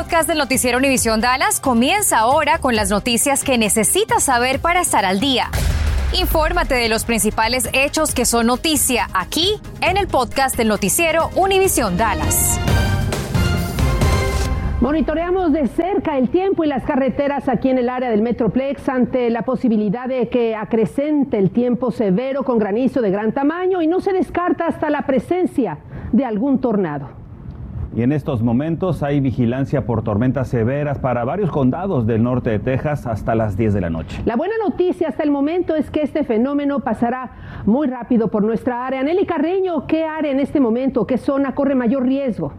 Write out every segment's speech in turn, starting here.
podcast del noticiero Univisión Dallas comienza ahora con las noticias que necesitas saber para estar al día. Infórmate de los principales hechos que son noticia aquí en el podcast del noticiero Univisión Dallas. Monitoreamos de cerca el tiempo y las carreteras aquí en el área del Metroplex ante la posibilidad de que acrecente el tiempo severo con granizo de gran tamaño y no se descarta hasta la presencia de algún tornado. Y en estos momentos hay vigilancia por tormentas severas para varios condados del norte de Texas hasta las 10 de la noche. La buena noticia hasta el momento es que este fenómeno pasará muy rápido por nuestra área. Nelly Carreño, ¿qué área en este momento, qué zona corre mayor riesgo?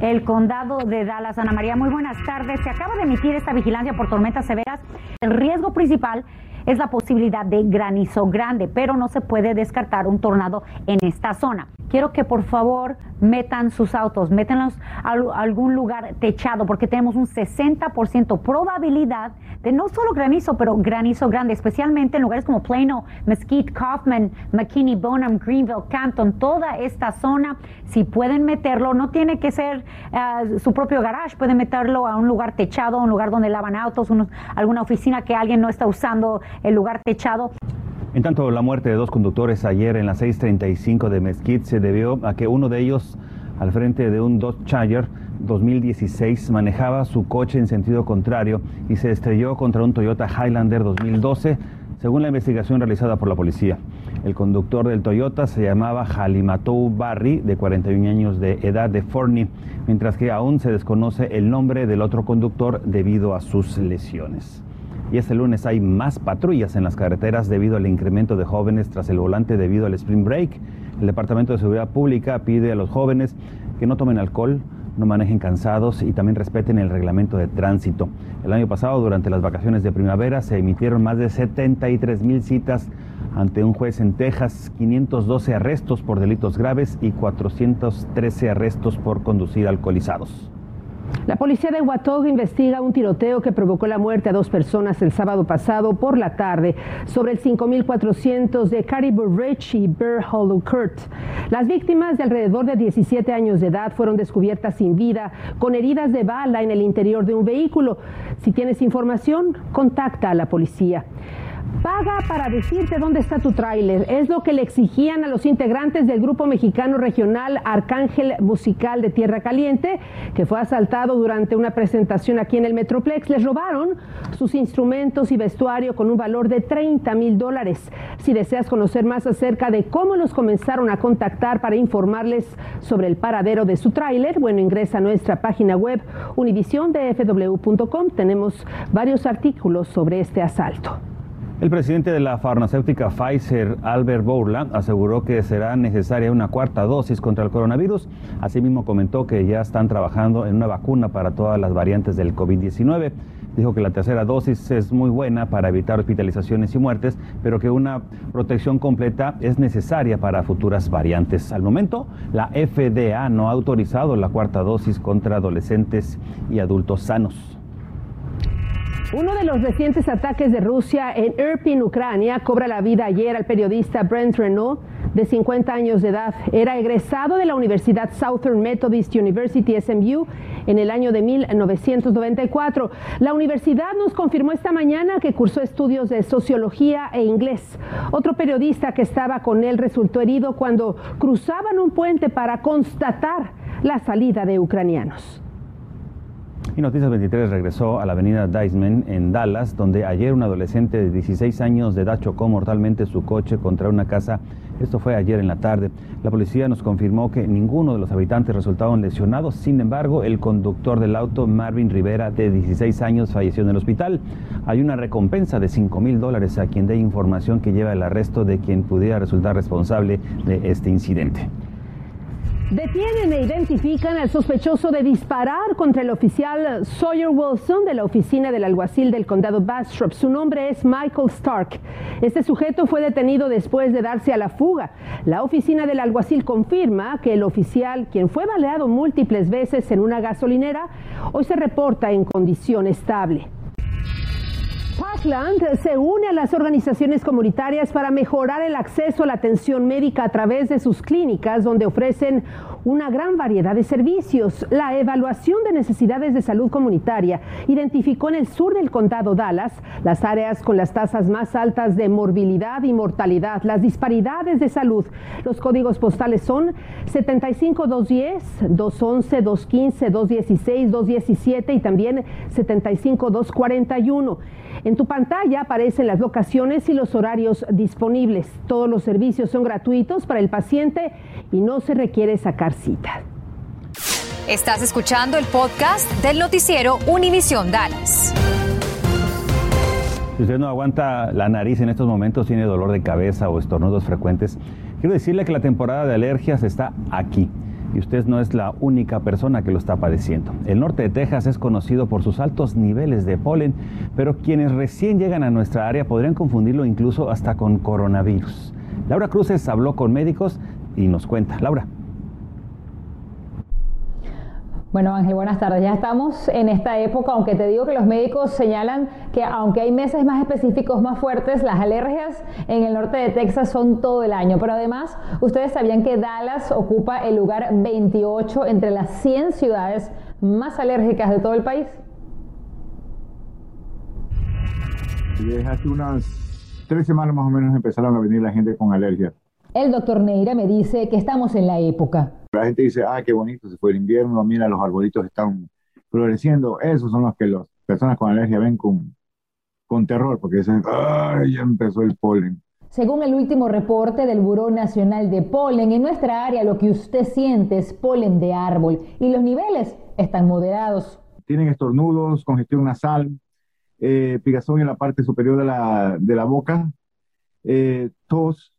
el condado de Dallas. Ana María, muy buenas tardes. Se acaba de emitir esta vigilancia por tormentas severas. El riesgo principal es la posibilidad de granizo grande, pero no se puede descartar un tornado en esta zona. Quiero que por favor metan sus autos, métanlos a algún lugar techado, porque tenemos un 60% probabilidad de no solo granizo, pero granizo grande, especialmente en lugares como Plano, Mesquite, Kaufman, McKinney, Bonham, Greenville, Canton, toda esta zona. Si pueden meterlo, no tiene que ser eh, su propio garage, pueden meterlo a un lugar techado, un lugar donde lavan autos, alguna oficina que alguien no está usando el lugar techado. En tanto, la muerte de dos conductores ayer en la 635 de Mesquite se debió a que uno de ellos, al frente de un Dodge Charger 2016, manejaba su coche en sentido contrario y se estrelló contra un Toyota Highlander 2012, según la investigación realizada por la policía. El conductor del Toyota se llamaba Halimatou Barry, de 41 años de edad de Forney, mientras que aún se desconoce el nombre del otro conductor debido a sus lesiones. Y este lunes hay más patrullas en las carreteras debido al incremento de jóvenes tras el volante debido al Spring Break. El Departamento de Seguridad Pública pide a los jóvenes que no tomen alcohol, no manejen cansados y también respeten el reglamento de tránsito. El año pasado, durante las vacaciones de primavera, se emitieron más de 73 mil citas ante un juez en Texas, 512 arrestos por delitos graves y 413 arrestos por conducir alcoholizados. La policía de Watauga investiga un tiroteo que provocó la muerte a dos personas el sábado pasado por la tarde sobre el 5400 de Caribou Ridge y Bear Hollow Court. Las víctimas de alrededor de 17 años de edad fueron descubiertas sin vida con heridas de bala en el interior de un vehículo. Si tienes información, contacta a la policía. Paga para decirte dónde está tu tráiler. Es lo que le exigían a los integrantes del grupo mexicano regional Arcángel Musical de Tierra Caliente, que fue asaltado durante una presentación aquí en el Metroplex. Les robaron sus instrumentos y vestuario con un valor de 30 mil dólares. Si deseas conocer más acerca de cómo los comenzaron a contactar para informarles sobre el paradero de su tráiler, bueno, ingresa a nuestra página web univisiondfw.com. Tenemos varios artículos sobre este asalto. El presidente de la farmacéutica Pfizer, Albert Bourla, aseguró que será necesaria una cuarta dosis contra el coronavirus. Asimismo, comentó que ya están trabajando en una vacuna para todas las variantes del COVID-19. Dijo que la tercera dosis es muy buena para evitar hospitalizaciones y muertes, pero que una protección completa es necesaria para futuras variantes. Al momento, la FDA no ha autorizado la cuarta dosis contra adolescentes y adultos sanos. Uno de los recientes ataques de Rusia en Irpin, Ucrania, cobra la vida ayer al periodista Brent Renault, de 50 años de edad. Era egresado de la Universidad Southern Methodist University, SMU, en el año de 1994. La universidad nos confirmó esta mañana que cursó estudios de sociología e inglés. Otro periodista que estaba con él resultó herido cuando cruzaban un puente para constatar la salida de ucranianos. Y Noticias 23 regresó a la avenida Diceman en Dallas, donde ayer un adolescente de 16 años de edad chocó mortalmente su coche contra una casa. Esto fue ayer en la tarde. La policía nos confirmó que ninguno de los habitantes resultaron lesionados. Sin embargo, el conductor del auto, Marvin Rivera, de 16 años, falleció en el hospital. Hay una recompensa de 5 mil dólares a quien dé información que lleva el arresto de quien pudiera resultar responsable de este incidente. Detienen e identifican al sospechoso de disparar contra el oficial Sawyer Wilson de la oficina del alguacil del condado Bastrop. Su nombre es Michael Stark. Este sujeto fue detenido después de darse a la fuga. La oficina del alguacil confirma que el oficial, quien fue baleado múltiples veces en una gasolinera, hoy se reporta en condición estable. Se une a las organizaciones comunitarias para mejorar el acceso a la atención médica a través de sus clínicas, donde ofrecen una gran variedad de servicios. La evaluación de necesidades de salud comunitaria identificó en el sur del condado Dallas las áreas con las tasas más altas de morbilidad y mortalidad, las disparidades de salud. Los códigos postales son 75210, 211, 215, 216, 217 y también 75241. En tu pantalla aparecen las locaciones y los horarios disponibles. Todos los servicios son gratuitos para el paciente y no se requiere sacar cita. Estás escuchando el podcast del noticiero Univisión Dallas. Si usted no aguanta la nariz en estos momentos, tiene dolor de cabeza o estornudos frecuentes, quiero decirle que la temporada de alergias está aquí y usted no es la única persona que lo está padeciendo. El norte de Texas es conocido por sus altos niveles de polen, pero quienes recién llegan a nuestra área podrían confundirlo incluso hasta con coronavirus. Laura Cruces habló con médicos y nos cuenta. Laura. Bueno, Ángel, buenas tardes. Ya estamos en esta época, aunque te digo que los médicos señalan que aunque hay meses más específicos, más fuertes, las alergias en el norte de Texas son todo el año. Pero además, ustedes sabían que Dallas ocupa el lugar 28 entre las 100 ciudades más alérgicas de todo el país. Hace unas tres semanas más o menos empezaron a venir la gente con alergias. El doctor Neira me dice que estamos en la época. La gente dice, ah, qué bonito, se fue el invierno, mira, los arbolitos están floreciendo. Esos son los que las personas con alergia ven con, con terror, porque dicen, ay, ya empezó el polen. Según el último reporte del Buró Nacional de Polen, en nuestra área lo que usted siente es polen de árbol y los niveles están moderados. Tienen estornudos, congestión nasal, eh, picazón en la parte superior de la, de la boca, eh, tos,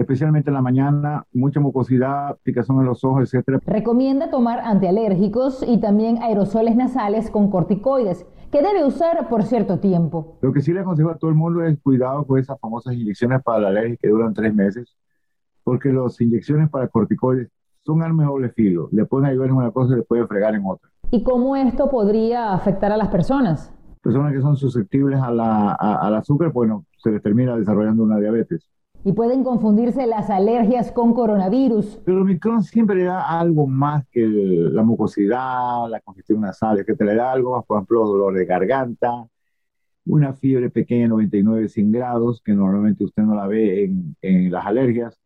especialmente en la mañana, mucha mucosidad, picazón en los ojos, etc. Recomienda tomar antialérgicos y también aerosoles nasales con corticoides, que debe usar por cierto tiempo. Lo que sí le aconsejo a todo el mundo es cuidado con esas famosas inyecciones para la alergia que duran tres meses, porque las inyecciones para corticoides son armas de doble filo. Le pueden ayudar en una cosa y le pueden fregar en otra. ¿Y cómo esto podría afectar a las personas? Personas que son susceptibles a la, al azúcar, bueno, se les termina desarrollando una diabetes y pueden confundirse las alergias con coronavirus. Pero el Omicron siempre le da algo más que la mucosidad, la congestión nasal, que te le da algo más, por ejemplo, dolor de garganta, una fiebre pequeña, 99, 100 grados, que normalmente usted no la ve en, en las alergias,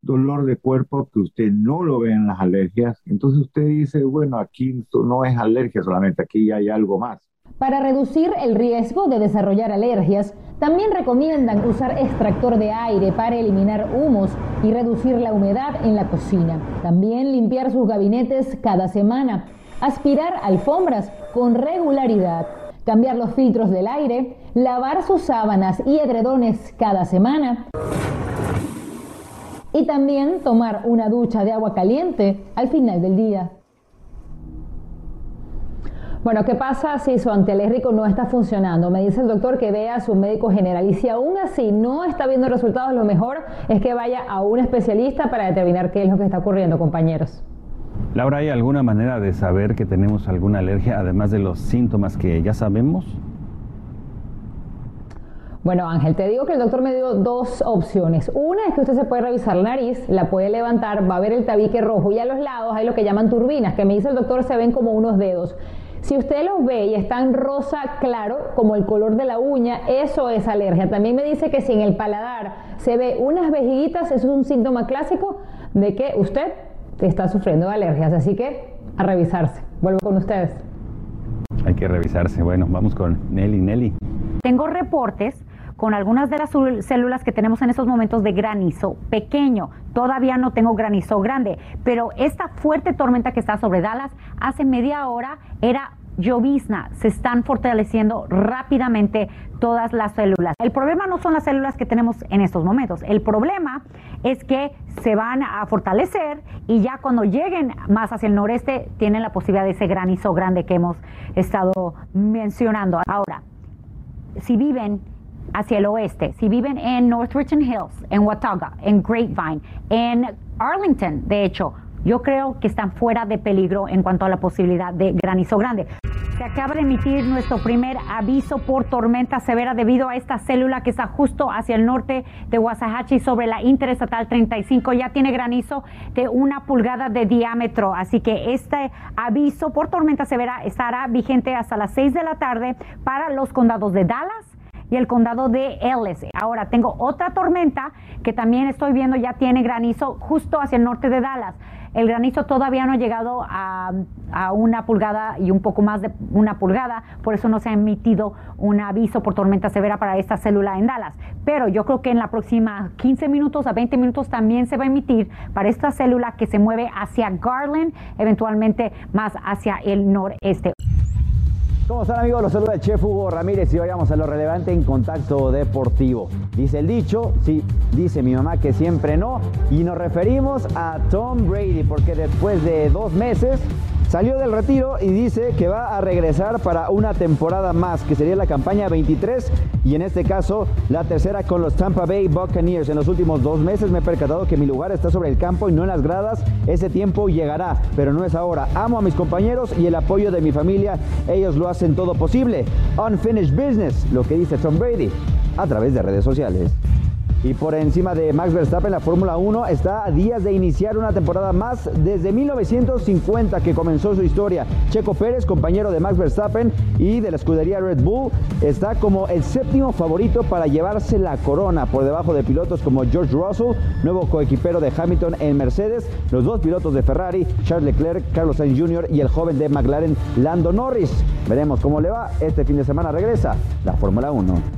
dolor de cuerpo que usted no lo ve en las alergias. Entonces usted dice, bueno, aquí no es alergia solamente, aquí hay algo más. Para reducir el riesgo de desarrollar alergias, también recomiendan usar extractor de aire para eliminar humos y reducir la humedad en la cocina. También limpiar sus gabinetes cada semana. Aspirar alfombras con regularidad. Cambiar los filtros del aire. Lavar sus sábanas y edredones cada semana. Y también tomar una ducha de agua caliente al final del día. Bueno, ¿qué pasa si su antialérgico no está funcionando? Me dice el doctor que vea a su médico general y si aún así no está viendo resultados, lo mejor es que vaya a un especialista para determinar qué es lo que está ocurriendo, compañeros. Laura, ¿hay alguna manera de saber que tenemos alguna alergia además de los síntomas que ya sabemos? Bueno, Ángel, te digo que el doctor me dio dos opciones. Una es que usted se puede revisar la nariz, la puede levantar, va a ver el tabique rojo y a los lados hay lo que llaman turbinas, que me dice el doctor se ven como unos dedos. Si usted los ve y están rosa claro, como el color de la uña, eso es alergia. También me dice que si en el paladar se ve unas vejiguitas, eso es un síntoma clásico de que usted está sufriendo de alergias. Así que a revisarse. Vuelvo con ustedes. Hay que revisarse. Bueno, vamos con Nelly. Nelly. Tengo reportes con algunas de las células que tenemos en estos momentos de granizo pequeño. Todavía no tengo granizo grande, pero esta fuerte tormenta que está sobre Dallas hace media hora era llovizna, se están fortaleciendo rápidamente todas las células. El problema no son las células que tenemos en estos momentos, el problema es que se van a fortalecer y ya cuando lleguen más hacia el noreste tienen la posibilidad de ese granizo grande que hemos estado mencionando. Ahora, si viven hacia el oeste, si viven en North Richland Hills, en Watauga, en Grapevine, en Arlington, de hecho, yo creo que están fuera de peligro en cuanto a la posibilidad de granizo grande. Se acaba de emitir nuestro primer aviso por tormenta severa debido a esta célula que está justo hacia el norte de Wasahachi sobre la Interestatal 35. Ya tiene granizo de una pulgada de diámetro. Así que este aviso por tormenta severa estará vigente hasta las 6 de la tarde para los condados de Dallas y el condado de Ellis. Ahora tengo otra tormenta que también estoy viendo ya tiene granizo justo hacia el norte de Dallas. El granizo todavía no ha llegado a, una pulgada y un poco más de una pulgada, por eso no se ha emitido un aviso por tormenta severa para esta célula en Dallas. Pero yo creo que en la próxima 15 minutos a 20 minutos también se va a emitir para esta célula que se mueve hacia Garland, eventualmente más hacia el noreste. ¿Cómo están amigos? Los saluda el chef Hugo Ramírez y hoy vamos a lo relevante en contacto deportivo. Dice el dicho, sí, dice mi mamá que siempre no. Y nos referimos a Tom Brady porque después de dos meses Salió del retiro y dice que va a regresar para una temporada más, que sería la campaña 23 y en este caso la tercera con los Tampa Bay Buccaneers. En los últimos dos meses me he percatado que mi lugar está sobre el campo y no en las gradas. Ese tiempo llegará, pero no es ahora. Amo a mis compañeros y el apoyo de mi familia. Ellos lo hacen todo posible. Unfinished business, lo que dice Tom Brady a través de redes sociales. Y por encima de Max Verstappen, la Fórmula 1 está a días de iniciar una temporada más desde 1950 que comenzó su historia. Checo Pérez, compañero de Max Verstappen y de la escudería Red Bull, está como el séptimo favorito para llevarse la corona por debajo de pilotos como George Russell, nuevo coequipero de Hamilton en Mercedes, los dos pilotos de Ferrari, Charles Leclerc, Carlos Sainz Jr. y el joven de McLaren, Lando Norris. Veremos cómo le va. Este fin de semana regresa la Fórmula 1.